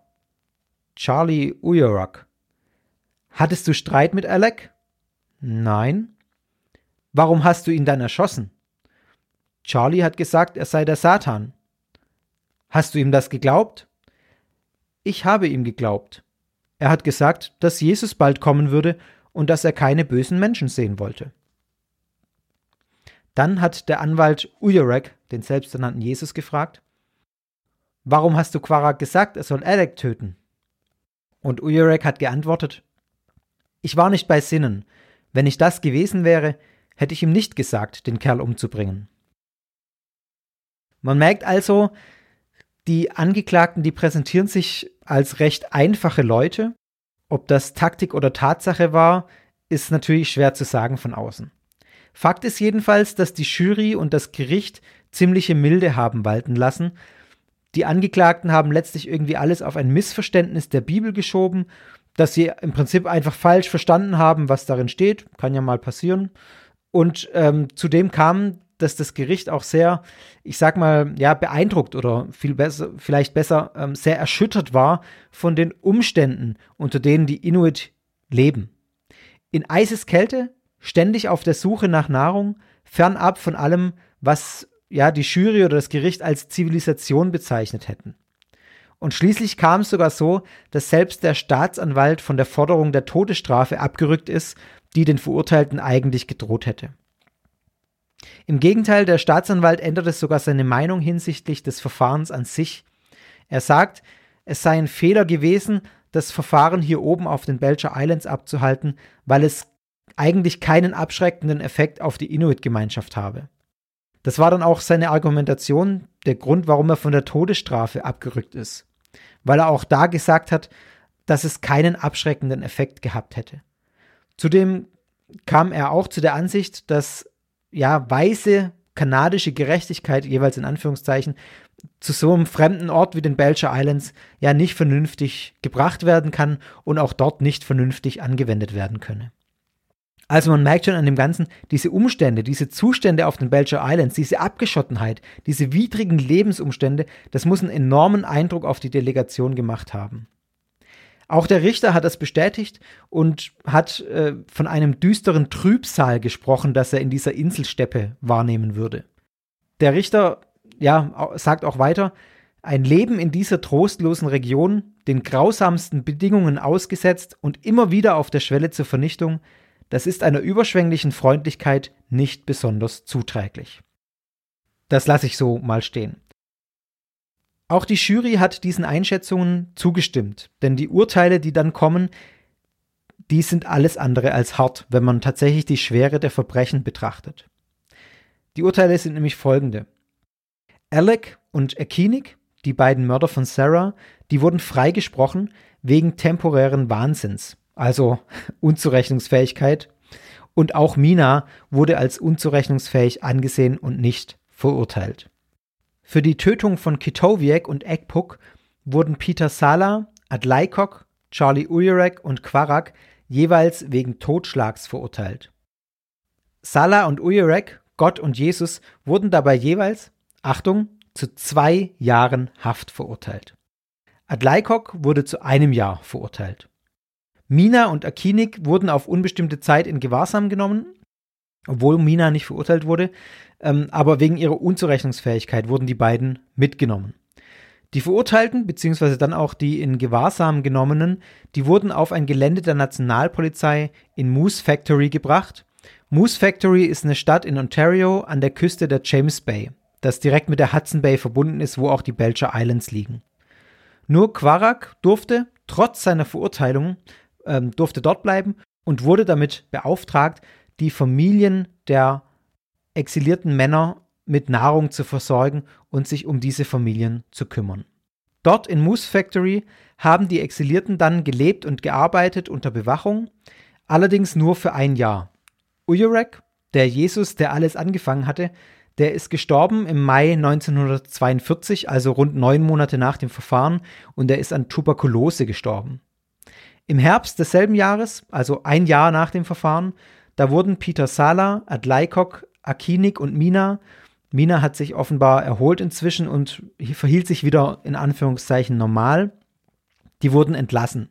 Charlie Uyorok. Hattest du Streit mit Alec? Nein. Warum hast du ihn dann erschossen? Charlie hat gesagt, er sei der Satan. Hast du ihm das geglaubt? Ich habe ihm geglaubt. Er hat gesagt, dass Jesus bald kommen würde und dass er keine bösen Menschen sehen wollte. Dann hat der Anwalt Ujurek den selbsternannten Jesus gefragt, Warum hast du Quarak gesagt, er soll Alec töten? Und Ujurek hat geantwortet, Ich war nicht bei Sinnen. Wenn ich das gewesen wäre, hätte ich ihm nicht gesagt, den Kerl umzubringen. Man merkt also, die Angeklagten, die präsentieren sich als recht einfache Leute. Ob das Taktik oder Tatsache war, ist natürlich schwer zu sagen von außen. Fakt ist jedenfalls, dass die Jury und das Gericht ziemliche Milde haben walten lassen. Die Angeklagten haben letztlich irgendwie alles auf ein Missverständnis der Bibel geschoben, dass sie im Prinzip einfach falsch verstanden haben, was darin steht. Kann ja mal passieren. Und ähm, zudem kam dass das Gericht auch sehr, ich sag mal, ja, beeindruckt oder viel besser, vielleicht besser, ähm, sehr erschüttert war von den Umständen, unter denen die Inuit leben. In Eiseskälte, ständig auf der Suche nach Nahrung, fernab von allem, was ja die Jury oder das Gericht als Zivilisation bezeichnet hätten. Und schließlich kam es sogar so, dass selbst der Staatsanwalt von der Forderung der Todesstrafe abgerückt ist, die den Verurteilten eigentlich gedroht hätte. Im Gegenteil, der Staatsanwalt änderte sogar seine Meinung hinsichtlich des Verfahrens an sich. Er sagt, es sei ein Fehler gewesen, das Verfahren hier oben auf den Belcher Islands abzuhalten, weil es eigentlich keinen abschreckenden Effekt auf die Inuit-Gemeinschaft habe. Das war dann auch seine Argumentation, der Grund, warum er von der Todesstrafe abgerückt ist. Weil er auch da gesagt hat, dass es keinen abschreckenden Effekt gehabt hätte. Zudem kam er auch zu der Ansicht, dass ja, weiße kanadische Gerechtigkeit, jeweils in Anführungszeichen, zu so einem fremden Ort wie den Belcher Islands ja nicht vernünftig gebracht werden kann und auch dort nicht vernünftig angewendet werden könne. Also man merkt schon an dem Ganzen, diese Umstände, diese Zustände auf den Belcher Islands, diese Abgeschottenheit, diese widrigen Lebensumstände, das muss einen enormen Eindruck auf die Delegation gemacht haben. Auch der Richter hat das bestätigt und hat äh, von einem düsteren Trübsal gesprochen, das er in dieser Inselsteppe wahrnehmen würde. Der Richter ja, sagt auch weiter, ein Leben in dieser trostlosen Region, den grausamsten Bedingungen ausgesetzt und immer wieder auf der Schwelle zur Vernichtung, das ist einer überschwänglichen Freundlichkeit nicht besonders zuträglich. Das lasse ich so mal stehen. Auch die Jury hat diesen Einschätzungen zugestimmt, denn die Urteile, die dann kommen, die sind alles andere als hart, wenn man tatsächlich die Schwere der Verbrechen betrachtet. Die Urteile sind nämlich folgende. Alec und Akinik, die beiden Mörder von Sarah, die wurden freigesprochen wegen temporären Wahnsinns, also Unzurechnungsfähigkeit, und auch Mina wurde als unzurechnungsfähig angesehen und nicht verurteilt. Für die Tötung von Kitowiak und Ekpuk wurden Peter Sala, Adlaikok, Charlie Ujurek und Quarak jeweils wegen Totschlags verurteilt. Sala und Ujurek, Gott und Jesus, wurden dabei jeweils, Achtung, zu zwei Jahren Haft verurteilt. Adlaikok wurde zu einem Jahr verurteilt. Mina und Akinik wurden auf unbestimmte Zeit in Gewahrsam genommen, obwohl Mina nicht verurteilt wurde, ähm, aber wegen ihrer Unzurechnungsfähigkeit wurden die beiden mitgenommen. Die Verurteilten, beziehungsweise dann auch die in Gewahrsam genommenen, die wurden auf ein Gelände der Nationalpolizei in Moose Factory gebracht. Moose Factory ist eine Stadt in Ontario an der Küste der James Bay, das direkt mit der Hudson Bay verbunden ist, wo auch die Belcher Islands liegen. Nur Quarak durfte, trotz seiner Verurteilung, ähm, durfte dort bleiben und wurde damit beauftragt, die Familien der exilierten Männer mit Nahrung zu versorgen und sich um diese Familien zu kümmern. Dort in Moose Factory haben die Exilierten dann gelebt und gearbeitet unter Bewachung, allerdings nur für ein Jahr. Ujurek, der Jesus, der alles angefangen hatte, der ist gestorben im Mai 1942, also rund neun Monate nach dem Verfahren, und er ist an Tuberkulose gestorben. Im Herbst desselben Jahres, also ein Jahr nach dem Verfahren, da wurden Peter Sala, Adlaikok, Akinik und Mina. Mina hat sich offenbar erholt inzwischen und verhielt sich wieder in Anführungszeichen normal. Die wurden entlassen.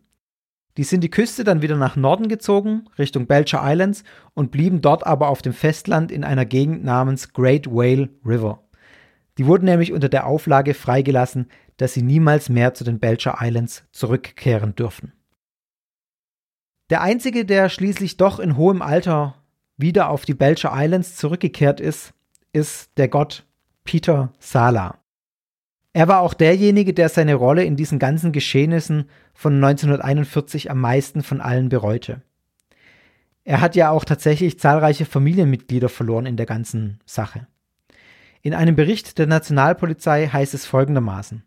Die sind die Küste dann wieder nach Norden gezogen, Richtung Belcher Islands, und blieben dort aber auf dem Festland in einer Gegend namens Great Whale River. Die wurden nämlich unter der Auflage freigelassen, dass sie niemals mehr zu den Belcher Islands zurückkehren dürfen. Der einzige, der schließlich doch in hohem Alter wieder auf die Belcher Islands zurückgekehrt ist, ist der Gott Peter Sala. Er war auch derjenige, der seine Rolle in diesen ganzen Geschehnissen von 1941 am meisten von allen bereute. Er hat ja auch tatsächlich zahlreiche Familienmitglieder verloren in der ganzen Sache. In einem Bericht der Nationalpolizei heißt es folgendermaßen.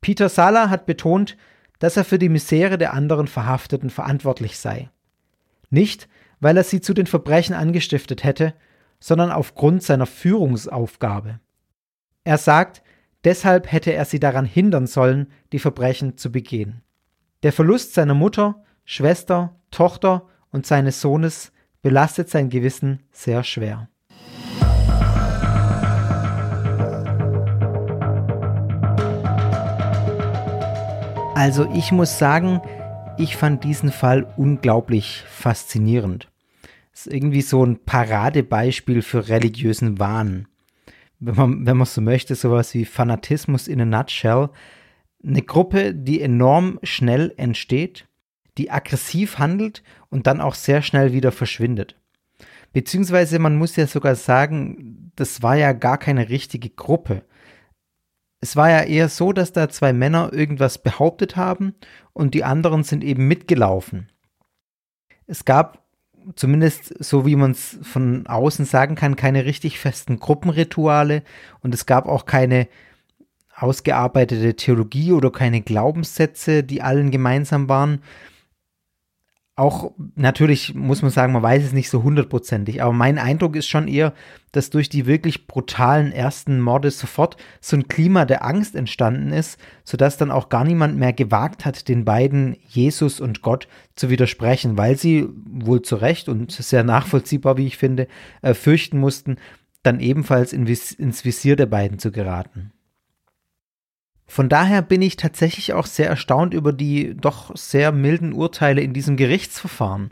Peter Sala hat betont, dass er für die Misere der anderen Verhafteten verantwortlich sei. Nicht, weil er sie zu den Verbrechen angestiftet hätte, sondern aufgrund seiner Führungsaufgabe. Er sagt, deshalb hätte er sie daran hindern sollen, die Verbrechen zu begehen. Der Verlust seiner Mutter, Schwester, Tochter und seines Sohnes belastet sein Gewissen sehr schwer. Also ich muss sagen, ich fand diesen Fall unglaublich faszinierend. Es ist irgendwie so ein Paradebeispiel für religiösen Wahn. Wenn man, wenn man so möchte, sowas wie Fanatismus in a nutshell. Eine Gruppe, die enorm schnell entsteht, die aggressiv handelt und dann auch sehr schnell wieder verschwindet. Beziehungsweise man muss ja sogar sagen, das war ja gar keine richtige Gruppe. Es war ja eher so, dass da zwei Männer irgendwas behauptet haben und die anderen sind eben mitgelaufen. Es gab zumindest so wie man es von außen sagen kann, keine richtig festen Gruppenrituale und es gab auch keine ausgearbeitete Theologie oder keine Glaubenssätze, die allen gemeinsam waren auch natürlich muss man sagen, man weiß es nicht so hundertprozentig, aber mein Eindruck ist schon eher, dass durch die wirklich brutalen ersten Morde sofort so ein Klima der Angst entstanden ist, sodass dann auch gar niemand mehr gewagt hat, den beiden Jesus und Gott zu widersprechen, weil sie wohl zu Recht und sehr nachvollziehbar, wie ich finde, äh, fürchten mussten, dann ebenfalls in ins Visier der beiden zu geraten. Von daher bin ich tatsächlich auch sehr erstaunt über die doch sehr milden Urteile in diesem Gerichtsverfahren.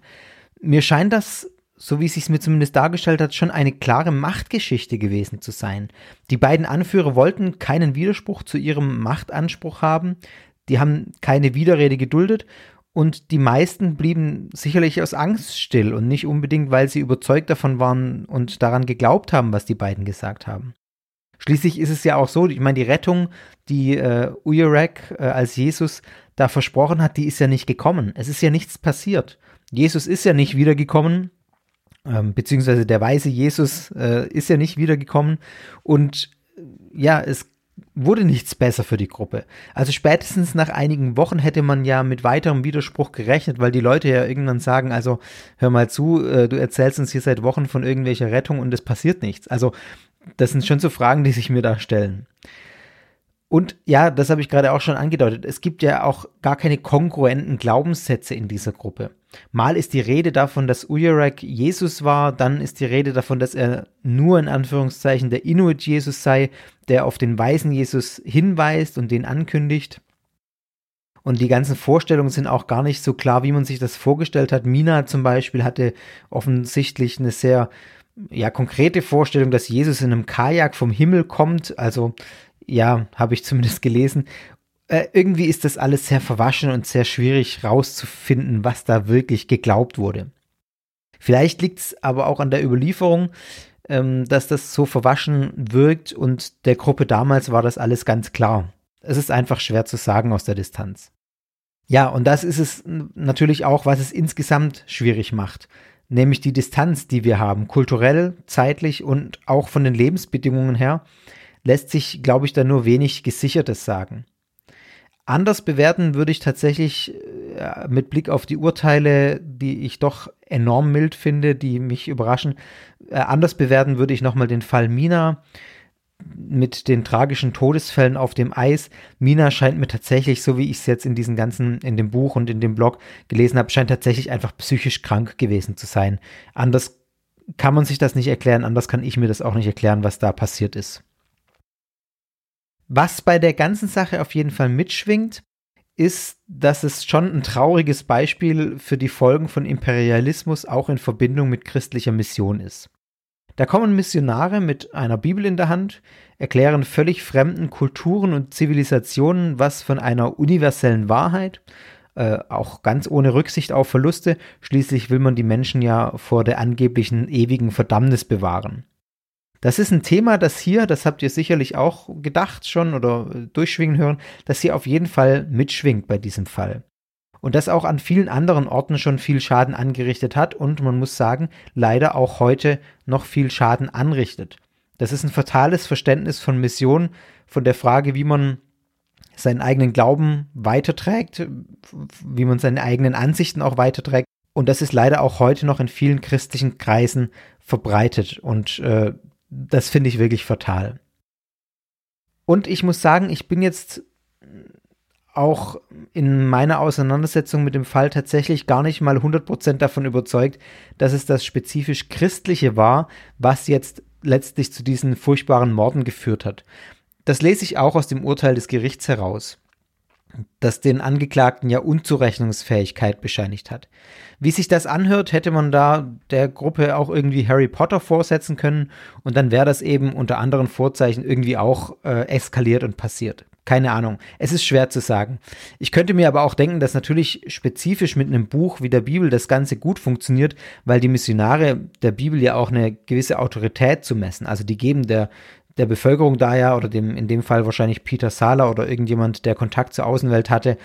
Mir scheint das, so wie es sich mir zumindest dargestellt hat, schon eine klare Machtgeschichte gewesen zu sein. Die beiden Anführer wollten keinen Widerspruch zu ihrem Machtanspruch haben, die haben keine Widerrede geduldet und die meisten blieben sicherlich aus Angst still und nicht unbedingt, weil sie überzeugt davon waren und daran geglaubt haben, was die beiden gesagt haben. Schließlich ist es ja auch so, ich meine, die Rettung, die äh, Uyarak äh, als Jesus da versprochen hat, die ist ja nicht gekommen. Es ist ja nichts passiert. Jesus ist ja nicht wiedergekommen, ähm, beziehungsweise der weise Jesus äh, ist ja nicht wiedergekommen und äh, ja, es wurde nichts besser für die Gruppe. Also spätestens nach einigen Wochen hätte man ja mit weiterem Widerspruch gerechnet, weil die Leute ja irgendwann sagen, also hör mal zu, äh, du erzählst uns hier seit Wochen von irgendwelcher Rettung und es passiert nichts. Also das sind schon so Fragen, die sich mir da stellen. Und ja, das habe ich gerade auch schon angedeutet. Es gibt ja auch gar keine kongruenten Glaubenssätze in dieser Gruppe. Mal ist die Rede davon, dass Uyarak Jesus war, dann ist die Rede davon, dass er nur in Anführungszeichen der Inuit Jesus sei, der auf den weisen Jesus hinweist und den ankündigt. Und die ganzen Vorstellungen sind auch gar nicht so klar, wie man sich das vorgestellt hat. Mina zum Beispiel hatte offensichtlich eine sehr ja, konkrete Vorstellung, dass Jesus in einem Kajak vom Himmel kommt. Also, ja, habe ich zumindest gelesen. Äh, irgendwie ist das alles sehr verwaschen und sehr schwierig rauszufinden, was da wirklich geglaubt wurde. Vielleicht liegt es aber auch an der Überlieferung, ähm, dass das so verwaschen wirkt und der Gruppe damals war das alles ganz klar. Es ist einfach schwer zu sagen aus der Distanz. Ja, und das ist es natürlich auch, was es insgesamt schwierig macht nämlich die Distanz, die wir haben, kulturell, zeitlich und auch von den Lebensbedingungen her, lässt sich, glaube ich, da nur wenig Gesichertes sagen. Anders bewerten würde ich tatsächlich äh, mit Blick auf die Urteile, die ich doch enorm mild finde, die mich überraschen, äh, anders bewerten würde ich nochmal den Fall Mina mit den tragischen Todesfällen auf dem Eis. Mina scheint mir tatsächlich, so wie ich es jetzt in diesem ganzen, in dem Buch und in dem Blog gelesen habe, scheint tatsächlich einfach psychisch krank gewesen zu sein. Anders kann man sich das nicht erklären, anders kann ich mir das auch nicht erklären, was da passiert ist. Was bei der ganzen Sache auf jeden Fall mitschwingt, ist, dass es schon ein trauriges Beispiel für die Folgen von Imperialismus auch in Verbindung mit christlicher Mission ist. Da kommen Missionare mit einer Bibel in der Hand, erklären völlig fremden Kulturen und Zivilisationen was von einer universellen Wahrheit, äh, auch ganz ohne Rücksicht auf Verluste. Schließlich will man die Menschen ja vor der angeblichen ewigen Verdammnis bewahren. Das ist ein Thema, das hier, das habt ihr sicherlich auch gedacht schon oder durchschwingen hören, das hier auf jeden Fall mitschwingt bei diesem Fall. Und das auch an vielen anderen Orten schon viel Schaden angerichtet hat und man muss sagen, leider auch heute noch viel Schaden anrichtet. Das ist ein fatales Verständnis von Mission, von der Frage, wie man seinen eigenen Glauben weiterträgt, wie man seine eigenen Ansichten auch weiterträgt. Und das ist leider auch heute noch in vielen christlichen Kreisen verbreitet. Und äh, das finde ich wirklich fatal. Und ich muss sagen, ich bin jetzt auch in meiner Auseinandersetzung mit dem Fall tatsächlich gar nicht mal 100% davon überzeugt, dass es das spezifisch Christliche war, was jetzt letztlich zu diesen furchtbaren Morden geführt hat. Das lese ich auch aus dem Urteil des Gerichts heraus, das den Angeklagten ja Unzurechnungsfähigkeit bescheinigt hat. Wie sich das anhört, hätte man da der Gruppe auch irgendwie Harry Potter vorsetzen können und dann wäre das eben unter anderen Vorzeichen irgendwie auch äh, eskaliert und passiert. Keine Ahnung. Es ist schwer zu sagen. Ich könnte mir aber auch denken, dass natürlich spezifisch mit einem Buch wie der Bibel das Ganze gut funktioniert, weil die Missionare der Bibel ja auch eine gewisse Autorität zu messen. Also die geben der, der Bevölkerung da ja, oder dem, in dem Fall wahrscheinlich Peter Sala oder irgendjemand, der Kontakt zur Außenwelt hatte,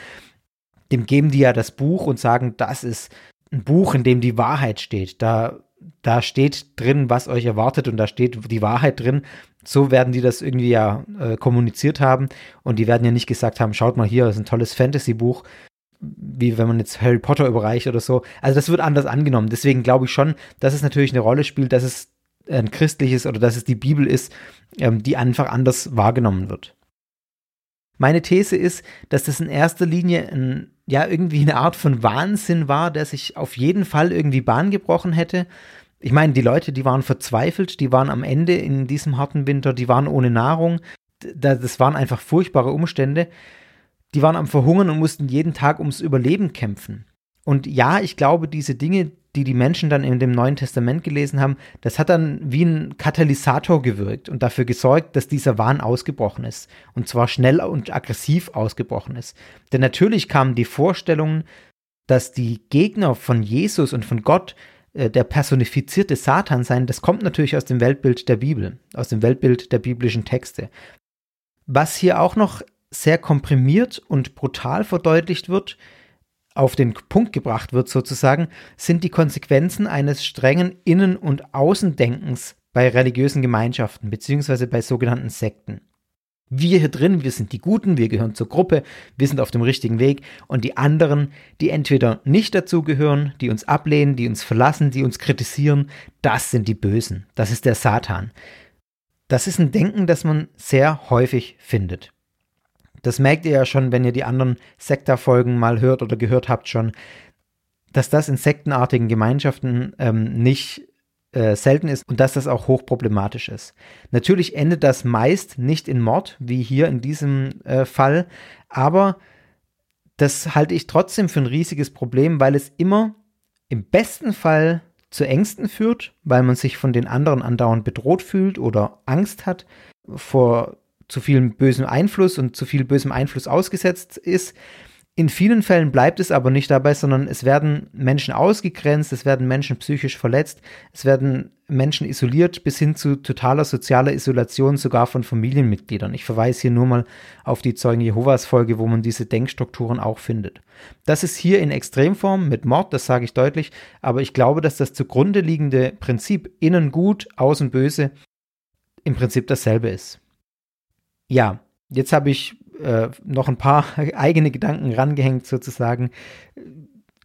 dem geben die ja das Buch und sagen, das ist ein Buch, in dem die Wahrheit steht. Da, da steht drin, was euch erwartet und da steht die Wahrheit drin. So werden die das irgendwie ja äh, kommuniziert haben und die werden ja nicht gesagt haben, schaut mal hier, das ist ein tolles Fantasy-Buch, wie wenn man jetzt Harry Potter überreicht oder so. Also das wird anders angenommen. Deswegen glaube ich schon, dass es natürlich eine Rolle spielt, dass es ein christliches oder dass es die Bibel ist, ähm, die einfach anders wahrgenommen wird. Meine These ist, dass das in erster Linie ein, ja irgendwie eine Art von Wahnsinn war, der sich auf jeden Fall irgendwie Bahn gebrochen hätte. Ich meine, die Leute, die waren verzweifelt, die waren am Ende in diesem harten Winter, die waren ohne Nahrung, das waren einfach furchtbare Umstände. Die waren am Verhungern und mussten jeden Tag ums Überleben kämpfen. Und ja, ich glaube, diese Dinge, die die Menschen dann in dem Neuen Testament gelesen haben, das hat dann wie ein Katalysator gewirkt und dafür gesorgt, dass dieser Wahn ausgebrochen ist. Und zwar schnell und aggressiv ausgebrochen ist. Denn natürlich kamen die Vorstellungen, dass die Gegner von Jesus und von Gott äh, der personifizierte Satan sein, das kommt natürlich aus dem Weltbild der Bibel, aus dem Weltbild der biblischen Texte. Was hier auch noch sehr komprimiert und brutal verdeutlicht wird, auf den Punkt gebracht wird sozusagen, sind die Konsequenzen eines strengen Innen- und Außendenkens bei religiösen Gemeinschaften beziehungsweise bei sogenannten Sekten. Wir hier drin, wir sind die Guten, wir gehören zur Gruppe, wir sind auf dem richtigen Weg und die anderen, die entweder nicht dazugehören, die uns ablehnen, die uns verlassen, die uns kritisieren, das sind die Bösen, das ist der Satan. Das ist ein Denken, das man sehr häufig findet. Das merkt ihr ja schon, wenn ihr die anderen Sektorfolgen mal hört oder gehört habt schon, dass das in sektenartigen Gemeinschaften ähm, nicht äh, selten ist und dass das auch hochproblematisch ist. Natürlich endet das meist nicht in Mord, wie hier in diesem äh, Fall, aber das halte ich trotzdem für ein riesiges Problem, weil es immer im besten Fall zu Ängsten führt, weil man sich von den anderen andauernd bedroht fühlt oder Angst hat vor zu viel bösem Einfluss und zu viel bösem Einfluss ausgesetzt ist. In vielen Fällen bleibt es aber nicht dabei, sondern es werden Menschen ausgegrenzt, es werden Menschen psychisch verletzt, es werden Menschen isoliert bis hin zu totaler sozialer Isolation sogar von Familienmitgliedern. Ich verweise hier nur mal auf die Zeugen Jehovas Folge, wo man diese Denkstrukturen auch findet. Das ist hier in Extremform mit Mord, das sage ich deutlich, aber ich glaube, dass das zugrunde liegende Prinzip innen gut, außen böse im Prinzip dasselbe ist ja, jetzt habe ich äh, noch ein paar eigene Gedanken rangehängt sozusagen.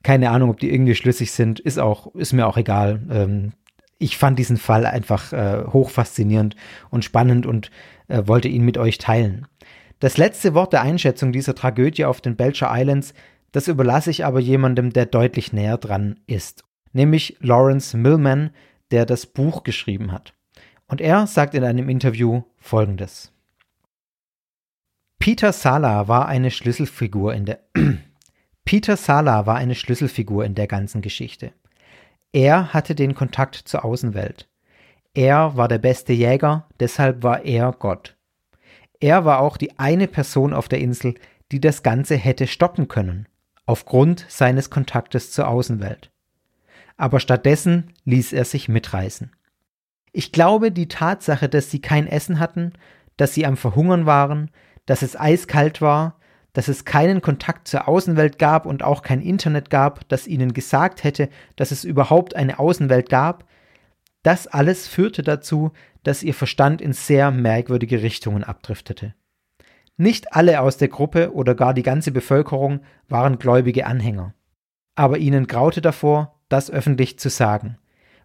Keine Ahnung, ob die irgendwie schlüssig sind, ist auch, ist mir auch egal. Ähm, ich fand diesen Fall einfach äh, hoch faszinierend und spannend und äh, wollte ihn mit euch teilen. Das letzte Wort der Einschätzung dieser Tragödie auf den Belcher Islands, das überlasse ich aber jemandem, der deutlich näher dran ist, nämlich Lawrence Millman, der das Buch geschrieben hat. Und er sagt in einem Interview Folgendes. Peter Sala war eine Schlüsselfigur in der Peter Sala war eine Schlüsselfigur in der ganzen Geschichte. Er hatte den Kontakt zur Außenwelt. Er war der beste Jäger, deshalb war er Gott. Er war auch die eine Person auf der Insel, die das Ganze hätte stoppen können. aufgrund seines Kontaktes zur Außenwelt. Aber stattdessen ließ er sich mitreißen. Ich glaube, die Tatsache, dass sie kein Essen hatten, dass sie am Verhungern waren, dass es eiskalt war, dass es keinen Kontakt zur Außenwelt gab und auch kein Internet gab, das ihnen gesagt hätte, dass es überhaupt eine Außenwelt gab, das alles führte dazu, dass ihr Verstand in sehr merkwürdige Richtungen abdriftete. Nicht alle aus der Gruppe oder gar die ganze Bevölkerung waren gläubige Anhänger. Aber ihnen graute davor, das öffentlich zu sagen,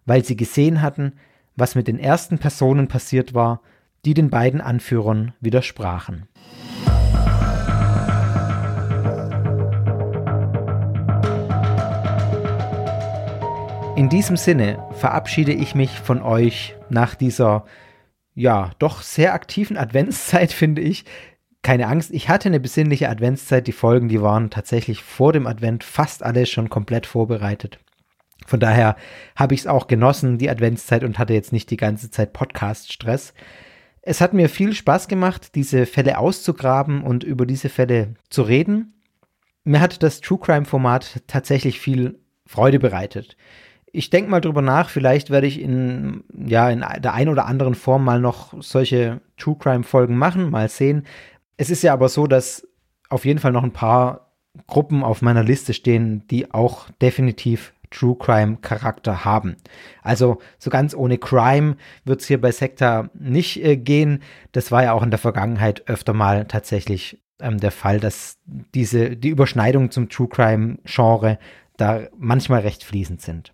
weil sie gesehen hatten, was mit den ersten Personen passiert war, die den beiden Anführern widersprachen. In diesem Sinne verabschiede ich mich von euch nach dieser, ja, doch sehr aktiven Adventszeit, finde ich. Keine Angst, ich hatte eine besinnliche Adventszeit. Die Folgen, die waren tatsächlich vor dem Advent fast alle schon komplett vorbereitet. Von daher habe ich es auch genossen, die Adventszeit, und hatte jetzt nicht die ganze Zeit Podcast-Stress. Es hat mir viel Spaß gemacht, diese Fälle auszugraben und über diese Fälle zu reden. Mir hat das True Crime-Format tatsächlich viel Freude bereitet ich denke mal drüber nach, vielleicht werde ich in, ja, in der einen oder anderen Form mal noch solche True Crime Folgen machen, mal sehen. Es ist ja aber so, dass auf jeden Fall noch ein paar Gruppen auf meiner Liste stehen, die auch definitiv True Crime Charakter haben. Also so ganz ohne Crime wird es hier bei Sekta nicht äh, gehen. Das war ja auch in der Vergangenheit öfter mal tatsächlich ähm, der Fall, dass diese, die Überschneidungen zum True Crime Genre da manchmal recht fließend sind.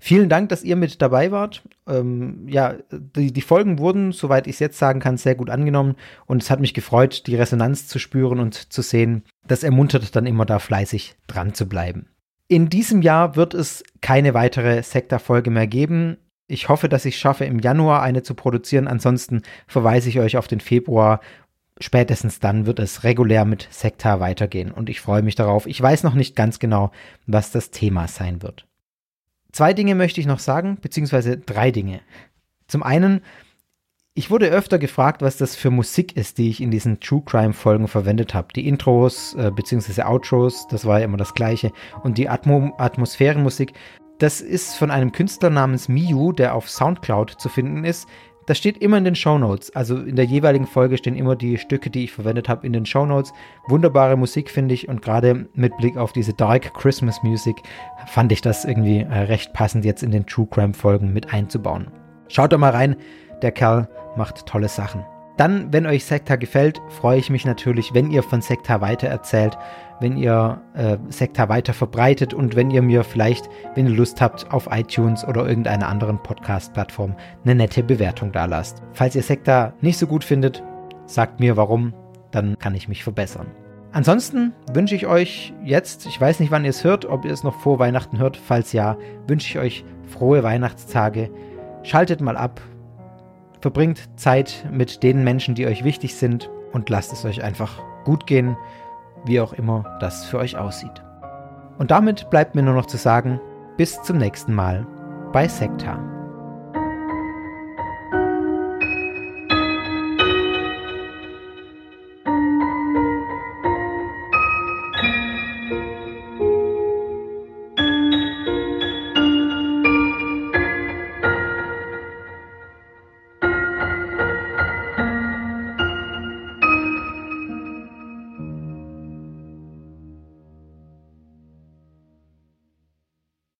Vielen Dank, dass ihr mit dabei wart. Ähm, ja, die, die, Folgen wurden, soweit ich es jetzt sagen kann, sehr gut angenommen und es hat mich gefreut, die Resonanz zu spüren und zu sehen. Das ermuntert dann immer da fleißig dran zu bleiben. In diesem Jahr wird es keine weitere Sekta-Folge mehr geben. Ich hoffe, dass ich schaffe, im Januar eine zu produzieren. Ansonsten verweise ich euch auf den Februar. Spätestens dann wird es regulär mit Sekta weitergehen und ich freue mich darauf. Ich weiß noch nicht ganz genau, was das Thema sein wird. Zwei Dinge möchte ich noch sagen, beziehungsweise drei Dinge. Zum einen, ich wurde öfter gefragt, was das für Musik ist, die ich in diesen True Crime Folgen verwendet habe. Die Intros äh, beziehungsweise Outros, das war ja immer das gleiche. Und die Atmo Atmosphärenmusik, das ist von einem Künstler namens Miu, der auf Soundcloud zu finden ist. Das steht immer in den Show Notes. Also in der jeweiligen Folge stehen immer die Stücke, die ich verwendet habe, in den Show Notes. Wunderbare Musik, finde ich. Und gerade mit Blick auf diese Dark Christmas Music fand ich das irgendwie äh, recht passend, jetzt in den True Crime Folgen mit einzubauen. Schaut doch mal rein. Der Kerl macht tolle Sachen. Dann, wenn euch Sekta gefällt, freue ich mich natürlich, wenn ihr von Sekta weitererzählt, wenn ihr äh, Sekta weiter verbreitet und wenn ihr mir vielleicht, wenn ihr Lust habt, auf iTunes oder irgendeiner anderen Podcast-Plattform eine nette Bewertung da lasst. Falls ihr Sekta nicht so gut findet, sagt mir warum, dann kann ich mich verbessern. Ansonsten wünsche ich euch jetzt, ich weiß nicht, wann ihr es hört, ob ihr es noch vor Weihnachten hört, falls ja, wünsche ich euch frohe Weihnachtstage. Schaltet mal ab, Verbringt Zeit mit den Menschen, die euch wichtig sind und lasst es euch einfach gut gehen, wie auch immer das für euch aussieht. Und damit bleibt mir nur noch zu sagen, bis zum nächsten Mal bei Sekta.